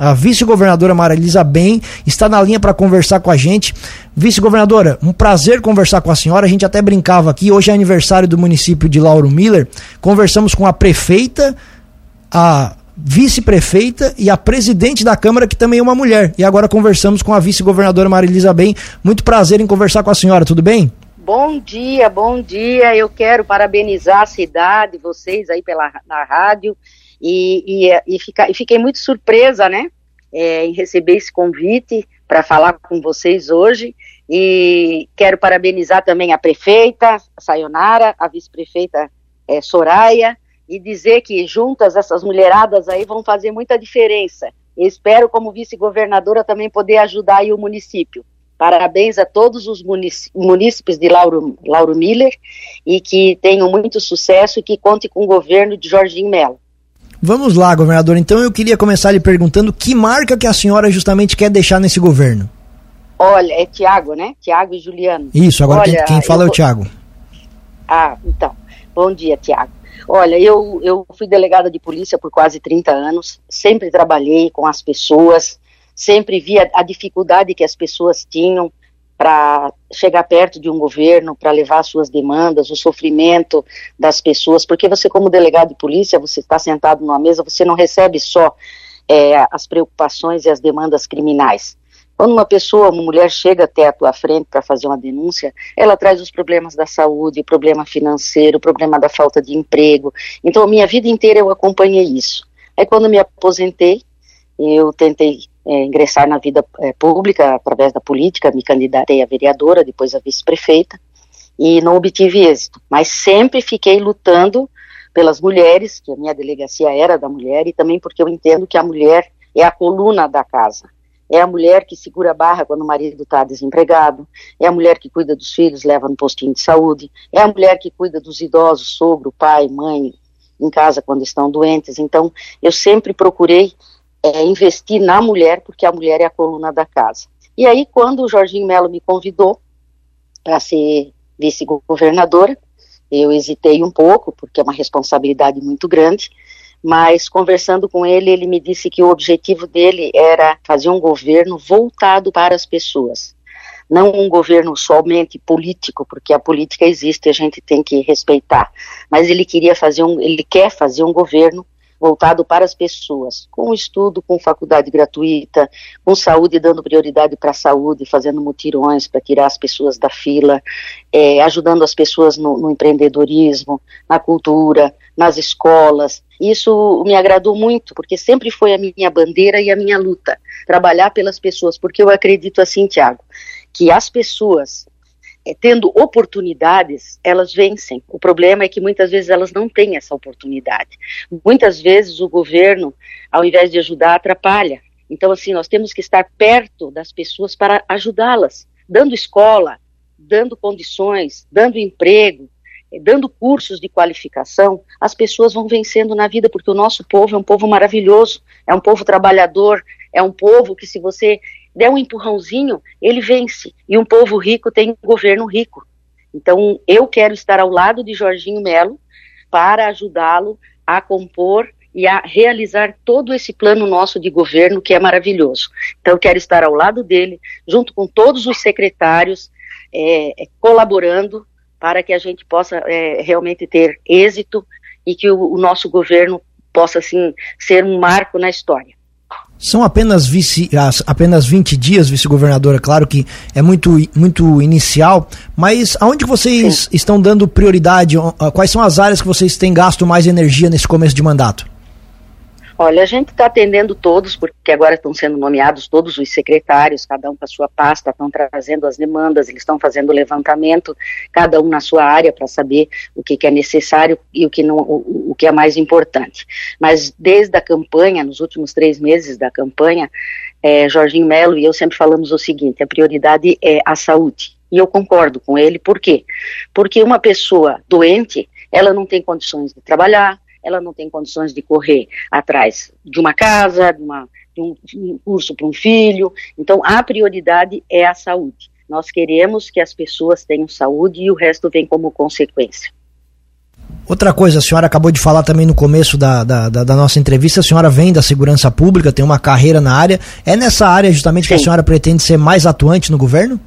A vice-governadora Marilisa Bem está na linha para conversar com a gente. Vice-governadora, um prazer conversar com a senhora. A gente até brincava aqui, hoje é aniversário do município de Lauro Miller. Conversamos com a prefeita, a vice-prefeita e a presidente da Câmara, que também é uma mulher. E agora conversamos com a vice-governadora Marilisa Bem. Muito prazer em conversar com a senhora, tudo bem? Bom dia, bom dia. Eu quero parabenizar a cidade, vocês aí pela na rádio, e, e, e, fica, e fiquei muito surpresa, né, é, em receber esse convite para falar com vocês hoje. E quero parabenizar também a prefeita, Sayonara, a vice-prefeita é, Soraya, e dizer que juntas essas mulheradas aí vão fazer muita diferença. Eu espero, como vice-governadora, também poder ajudar aí o município. Parabéns a todos os munícipes de Lauro, Lauro Miller e que tenham muito sucesso e que conte com o governo de Jorginho Melo. Vamos lá, governador. Então eu queria começar lhe perguntando que marca que a senhora justamente quer deixar nesse governo. Olha, é Tiago, né? Tiago e Juliano. Isso, agora Olha, quem, quem, fala é o Tiago. Ah, então. Bom dia, Tiago. Olha, eu, eu fui delegada de polícia por quase 30 anos, sempre trabalhei com as pessoas, sempre via a dificuldade que as pessoas tinham para chegar perto de um governo, para levar suas demandas, o sofrimento das pessoas, porque você, como delegado de polícia, você está sentado numa mesa, você não recebe só é, as preocupações e as demandas criminais. Quando uma pessoa, uma mulher chega até a tua frente para fazer uma denúncia, ela traz os problemas da saúde, o problema financeiro, o problema da falta de emprego. Então, a minha vida inteira eu acompanhei isso. Aí, quando me aposentei, eu tentei é, ingressar na vida é, pública através da política, me candidatei a vereadora, depois a vice-prefeita, e não obtive êxito, mas sempre fiquei lutando pelas mulheres, que a minha delegacia era da mulher, e também porque eu entendo que a mulher é a coluna da casa. É a mulher que segura a barra quando o marido está desempregado, é a mulher que cuida dos filhos, leva no postinho de saúde, é a mulher que cuida dos idosos, sogro, pai, mãe, em casa quando estão doentes. Então, eu sempre procurei é, investir na mulher, porque a mulher é a coluna da casa. E aí, quando o Jorginho Melo me convidou para ser vice-governadora, eu hesitei um pouco, porque é uma responsabilidade muito grande, mas conversando com ele, ele me disse que o objetivo dele era fazer um governo voltado para as pessoas. Não um governo somente político, porque a política existe, a gente tem que respeitar. Mas ele queria fazer um, ele quer fazer um governo voltado para as pessoas, com estudo, com faculdade gratuita, com saúde dando prioridade para a saúde, fazendo mutirões para tirar as pessoas da fila, é, ajudando as pessoas no, no empreendedorismo, na cultura, nas escolas. Isso me agradou muito, porque sempre foi a minha bandeira e a minha luta, trabalhar pelas pessoas, porque eu acredito assim, Tiago, que as pessoas tendo oportunidades, elas vencem. O problema é que muitas vezes elas não têm essa oportunidade. Muitas vezes o governo, ao invés de ajudar, atrapalha. Então, assim, nós temos que estar perto das pessoas para ajudá-las, dando escola, dando condições, dando emprego, é, dando cursos de qualificação, as pessoas vão vencendo na vida, porque o nosso povo é um povo maravilhoso, é um povo trabalhador, é um povo que, se você der um empurrãozinho, ele vence. E um povo rico tem um governo rico. Então, eu quero estar ao lado de Jorginho Melo para ajudá-lo a compor e a realizar todo esse plano nosso de governo que é maravilhoso. Então, eu quero estar ao lado dele, junto com todos os secretários, é, é colaborando para que a gente possa é, realmente ter êxito e que o, o nosso governo possa, assim, ser um marco na história. São apenas, vice, apenas 20 dias, vice-governadora, claro que é muito, muito inicial, mas aonde vocês Sim. estão dando prioridade? Quais são as áreas que vocês têm gasto mais energia nesse começo de mandato? Olha, a gente está atendendo todos, porque agora estão sendo nomeados todos os secretários, cada um com a sua pasta, estão trazendo as demandas, eles estão fazendo levantamento, cada um na sua área, para saber o que, que, é necessário e o que, não, o, o que é mais importante. Mas desde a campanha, nos últimos três meses da campanha, é, Jorginho Melo e eu sempre falamos o seguinte: a prioridade é a saúde. E eu concordo com ele, por quê? Porque uma pessoa doente, ela não tem condições de trabalhar, ela não tem condições de correr atrás de uma casa, de, uma, de, um, de um curso para um filho. Então, a prioridade é a saúde. Nós queremos que as pessoas tenham saúde e o resto vem como consequência. Outra coisa, a senhora acabou de falar também no começo da, da, da, da nossa entrevista, a senhora vem da segurança pública, tem uma carreira na área. É nessa área justamente Sim. que a senhora pretende ser mais atuante no governo?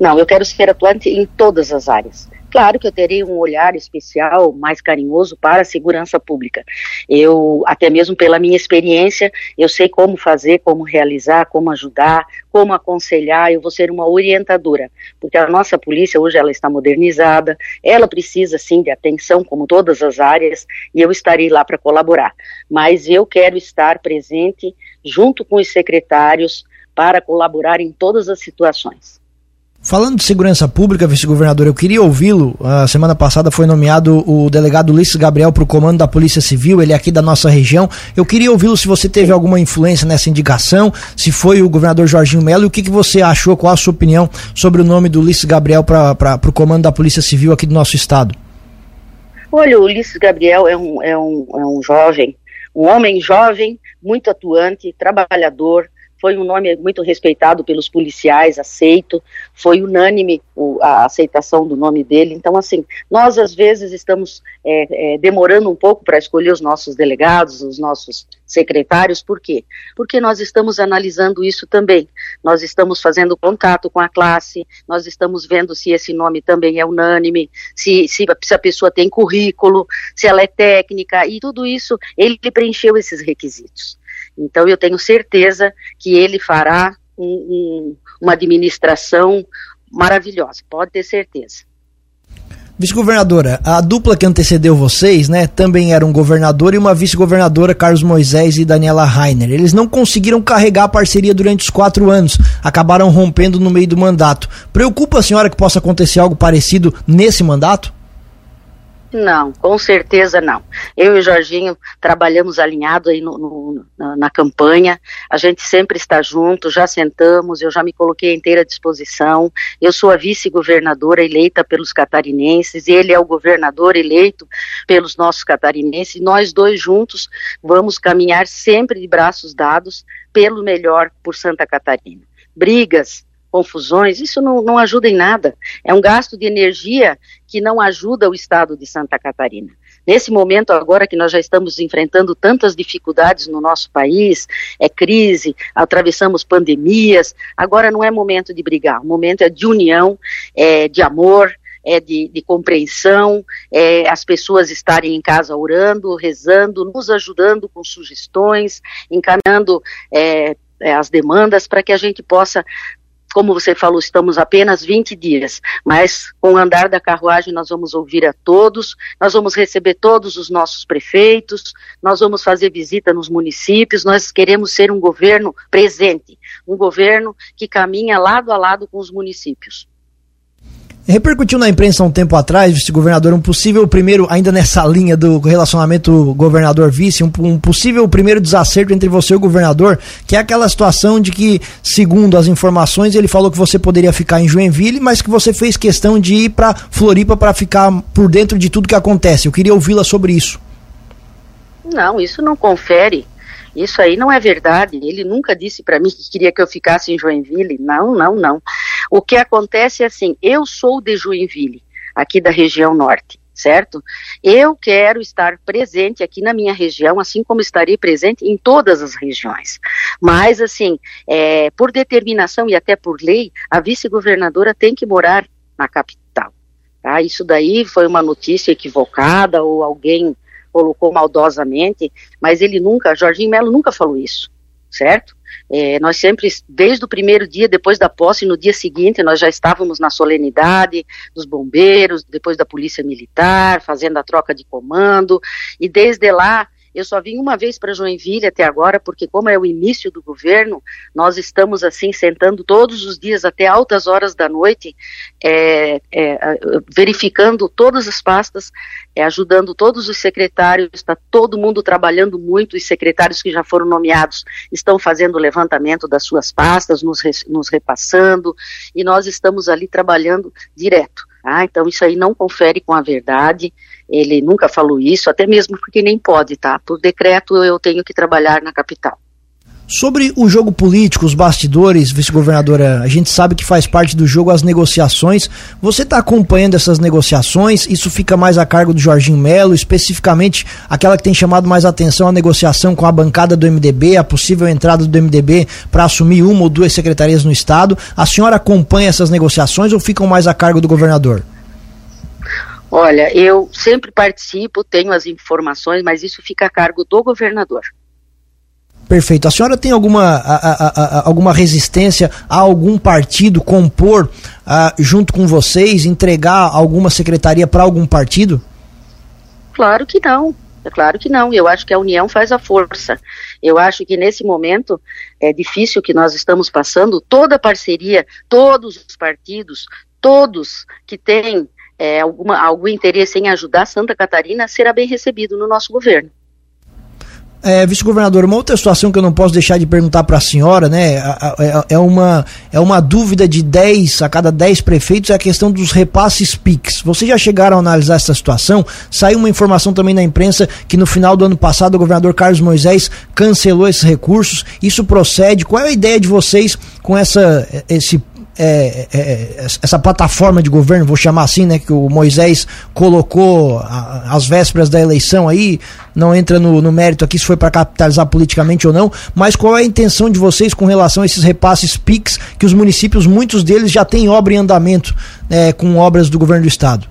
Não, eu quero ser atuante em todas as áreas. Claro que eu terei um olhar especial, mais carinhoso para a segurança pública. Eu, até mesmo pela minha experiência, eu sei como fazer, como realizar, como ajudar, como aconselhar, eu vou ser uma orientadora, porque a nossa polícia hoje ela está modernizada, ela precisa sim de atenção, como todas as áreas, e eu estarei lá para colaborar. Mas eu quero estar presente junto com os secretários para colaborar em todas as situações. Falando de segurança pública, vice-governador, eu queria ouvi-lo. A semana passada foi nomeado o delegado Ulisses Gabriel para o comando da Polícia Civil, ele é aqui da nossa região. Eu queria ouvi-lo se você teve alguma influência nessa indicação, se foi o governador Jorginho Melo, e o que, que você achou, qual a sua opinião sobre o nome do Ulisses Gabriel para o comando da Polícia Civil aqui do nosso estado? Olha, o Ulisses Gabriel é um, é um, é um jovem, um homem jovem, muito atuante, trabalhador, foi um nome muito respeitado pelos policiais, aceito, foi unânime o, a aceitação do nome dele. Então, assim, nós às vezes estamos é, é, demorando um pouco para escolher os nossos delegados, os nossos secretários, por quê? Porque nós estamos analisando isso também. Nós estamos fazendo contato com a classe, nós estamos vendo se esse nome também é unânime, se, se, se a pessoa tem currículo, se ela é técnica, e tudo isso, ele preencheu esses requisitos. Então, eu tenho certeza que ele fará um, um, uma administração maravilhosa, pode ter certeza. Vice-governadora, a dupla que antecedeu vocês, né, também era um governador e uma vice-governadora, Carlos Moisés e Daniela Rainer. Eles não conseguiram carregar a parceria durante os quatro anos, acabaram rompendo no meio do mandato. Preocupa a senhora que possa acontecer algo parecido nesse mandato? Não, com certeza não. Eu e o Jorginho trabalhamos alinhado aí no, no, na, na, campanha, a gente sempre está junto, já sentamos, eu já me coloquei à inteira disposição. Eu sou a vice-governadora eleita pelos catarinenses, ele é o governador eleito pelos nossos catarinenses, nós dois juntos vamos caminhar sempre de braços dados pelo melhor por Santa Catarina. Brigas, confusões, isso não, não ajuda em nada. É um gasto de energia que não ajuda o estado de Santa Catarina. Nesse momento agora que nós já estamos enfrentando tantas dificuldades no nosso país, é crise, atravessamos pandemias, agora não é momento de brigar, o momento é de união, é de amor, é de, de, compreensão, é as pessoas estarem em casa orando, rezando, nos ajudando com sugestões, encaminhando é, é as demandas para que a gente possa como você falou, estamos apenas 20 dias, mas com o andar da carruagem nós vamos ouvir a todos, nós vamos receber todos os nossos prefeitos, nós vamos fazer visita nos municípios, nós queremos ser um governo presente, um governo que caminha lado a lado com os municípios. Repercutiu na imprensa um tempo atrás, vice-governador, um possível primeiro, ainda nessa linha do relacionamento governador-vice, um, um, possível primeiro desacerto entre você e o governador, que é aquela situação de que, segundo as informações, ele falou que você poderia ficar em Joinville, mas que você fez questão de ir para Floripa para ficar por dentro de tudo que acontece. Eu queria ouvi-la sobre isso. Não, isso não confere isso aí não é verdade. Ele nunca disse para mim que queria que eu ficasse em Joinville. Não, não, não. O que acontece é assim: eu sou de Joinville, aqui da região norte certo? Eu quero estar presente aqui na minha região, assim como estarei presente em todas as regiões. Mas, assim, é, por determinação e até por lei, a vice-governadora tem que morar na capital. Tá? Isso daí foi uma notícia equivocada ou alguém colocou maldosamente, mas ele nunca, Jorginho Melo nunca falou isso, certo? É, nós sempre, desde o primeiro dia, depois da posse, no dia seguinte, nós já estávamos na solenidade dos bombeiros, depois da polícia militar, fazendo a troca de comando, e desde lá eu só vim uma vez para Joinville até agora, porque como é o início do governo, nós estamos assim sentando todos os dias até altas horas da noite, é, é, verificando todas as pastas, é, ajudando todos os secretários, está todo mundo trabalhando muito, os secretários que já foram nomeados estão fazendo o levantamento das suas pastas, nos, nos repassando, e nós estamos ali trabalhando direto. Ah, então isso aí não confere com a verdade. Ele nunca falou isso, até mesmo porque nem pode, tá? Por decreto eu tenho que trabalhar na capital. Sobre o jogo político, os bastidores, vice-governadora, a gente sabe que faz parte do jogo as negociações. Você está acompanhando essas negociações? Isso fica mais a cargo do Jorginho Melo, especificamente aquela que tem chamado mais atenção a negociação com a bancada do MDB, a possível entrada do MDB para assumir uma ou duas secretarias no Estado. A senhora acompanha essas negociações ou ficam mais a cargo do governador? Olha, eu sempre participo, tenho as informações, mas isso fica a cargo do governador. Perfeito. A senhora tem alguma, a, a, a, alguma resistência a algum partido compor junto com vocês, entregar alguma secretaria para algum partido? Claro que não. É claro que não. Eu acho que a união faz a força. Eu acho que nesse momento é difícil que nós estamos passando, toda parceria, todos os partidos, todos que têm é, alguma, algum interesse em ajudar Santa Catarina será bem recebido no nosso governo. É, vice-governador, uma outra situação que eu não posso deixar de perguntar para a senhora, né? É, é, uma, é uma dúvida de 10 a cada 10 prefeitos, é a questão dos repasses PIX. Vocês já chegaram a analisar essa situação? Saiu uma informação também na imprensa que no final do ano passado o governador Carlos Moisés cancelou esses recursos. Isso procede? Qual é a ideia de vocês com essa, esse é, é, é, essa plataforma de governo, vou chamar assim, né, que o Moisés colocou às vésperas da eleição aí, não entra no, no mérito aqui se foi para capitalizar politicamente ou não, mas qual é a intenção de vocês com relação a esses repasses PIX que os municípios, muitos deles já têm obra em andamento né, com obras do governo do estado?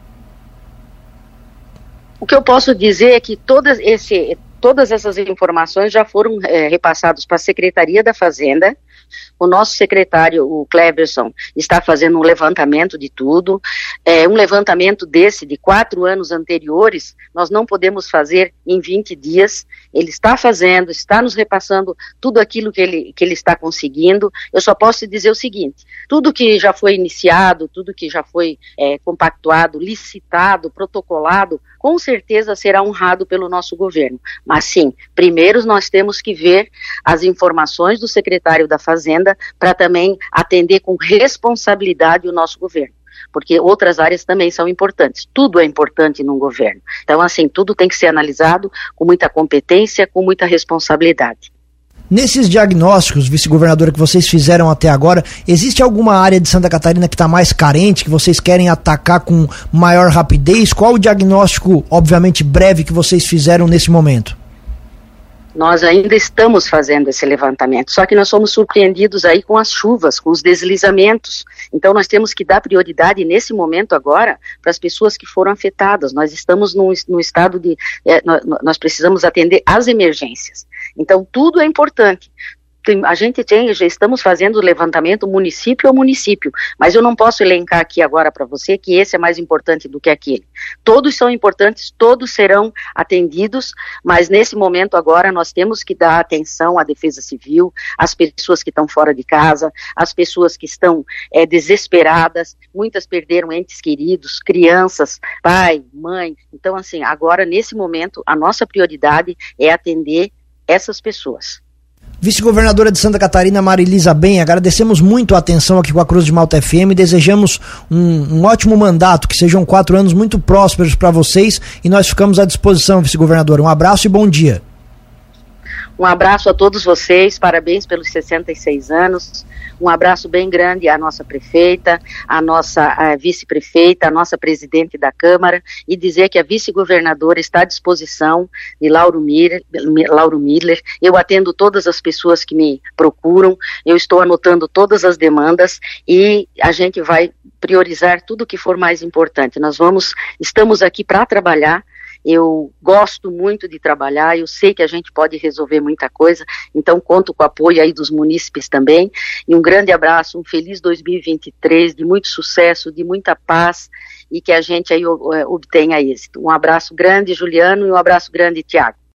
O que eu posso dizer é que todas, esse, todas essas informações já foram é, repassadas para a Secretaria da Fazenda, o nosso secretário, o Cleverson, está fazendo um levantamento de tudo. É, um levantamento desse, de quatro anos anteriores, nós não podemos fazer em 20 dias. Ele está fazendo, está nos repassando tudo aquilo que ele, que ele está conseguindo. Eu só posso dizer o seguinte: tudo que já foi iniciado, tudo que já foi é, compactuado, licitado, protocolado, com certeza será honrado pelo nosso governo. Mas sim, primeiro nós temos que ver as informações do secretário da Fazenda para também atender com responsabilidade o nosso governo porque outras áreas também são importantes. Tudo é importante num governo. Então, assim, tudo tem que ser analisado com muita competência, com muita responsabilidade. Nesses diagnósticos, vice-governadora, que vocês fizeram até agora, existe alguma área de Santa Catarina que está mais carente, que vocês querem atacar com maior rapidez? Qual o diagnóstico, obviamente breve, que vocês fizeram nesse momento? Nós ainda estamos fazendo esse levantamento, só que nós somos surpreendidos aí com as chuvas, com os deslizamentos. Então nós temos que dar prioridade nesse momento agora para as pessoas que foram afetadas. Nós estamos num, num estado de. É, nós, nós precisamos atender às emergências. Então, tudo é importante a gente tem, já estamos fazendo levantamento município a município, mas eu não posso elencar aqui agora para você que esse é mais importante do que aquele. Todos são importantes, todos serão atendidos, mas nesse momento agora nós temos que dar atenção à defesa civil, às pessoas que estão fora de casa, às pessoas que estão é, desesperadas, muitas perderam entes queridos, crianças, pai, mãe. Então, assim, agora nesse momento a nossa prioridade é atender essas pessoas. Vice-governadora de Santa Catarina, Marilisa Bem, agradecemos muito a atenção aqui com a Cruz de Malta FM, desejamos um, um ótimo mandato, que sejam quatro anos muito prósperos para vocês e nós ficamos à disposição, vice-governadora. Um abraço e bom dia. Um abraço a todos vocês, parabéns pelos 66 anos. Um abraço bem grande à nossa prefeita, à nossa vice-prefeita, à nossa presidente da Câmara e dizer que a vice-governadora está à disposição de Lauro Miller, Lauro Miller. Eu atendo todas as pessoas que me procuram, eu estou anotando todas as demandas e a gente vai priorizar tudo que for mais importante. Nós vamos, estamos aqui para trabalhar eu gosto muito de trabalhar, eu sei que a gente pode resolver muita coisa, então conto com o apoio aí dos munícipes também. E um grande abraço, um feliz 2023, de muito sucesso, de muita paz e que a gente aí obtenha êxito. Um abraço grande, Juliano, e um abraço grande, Tiago.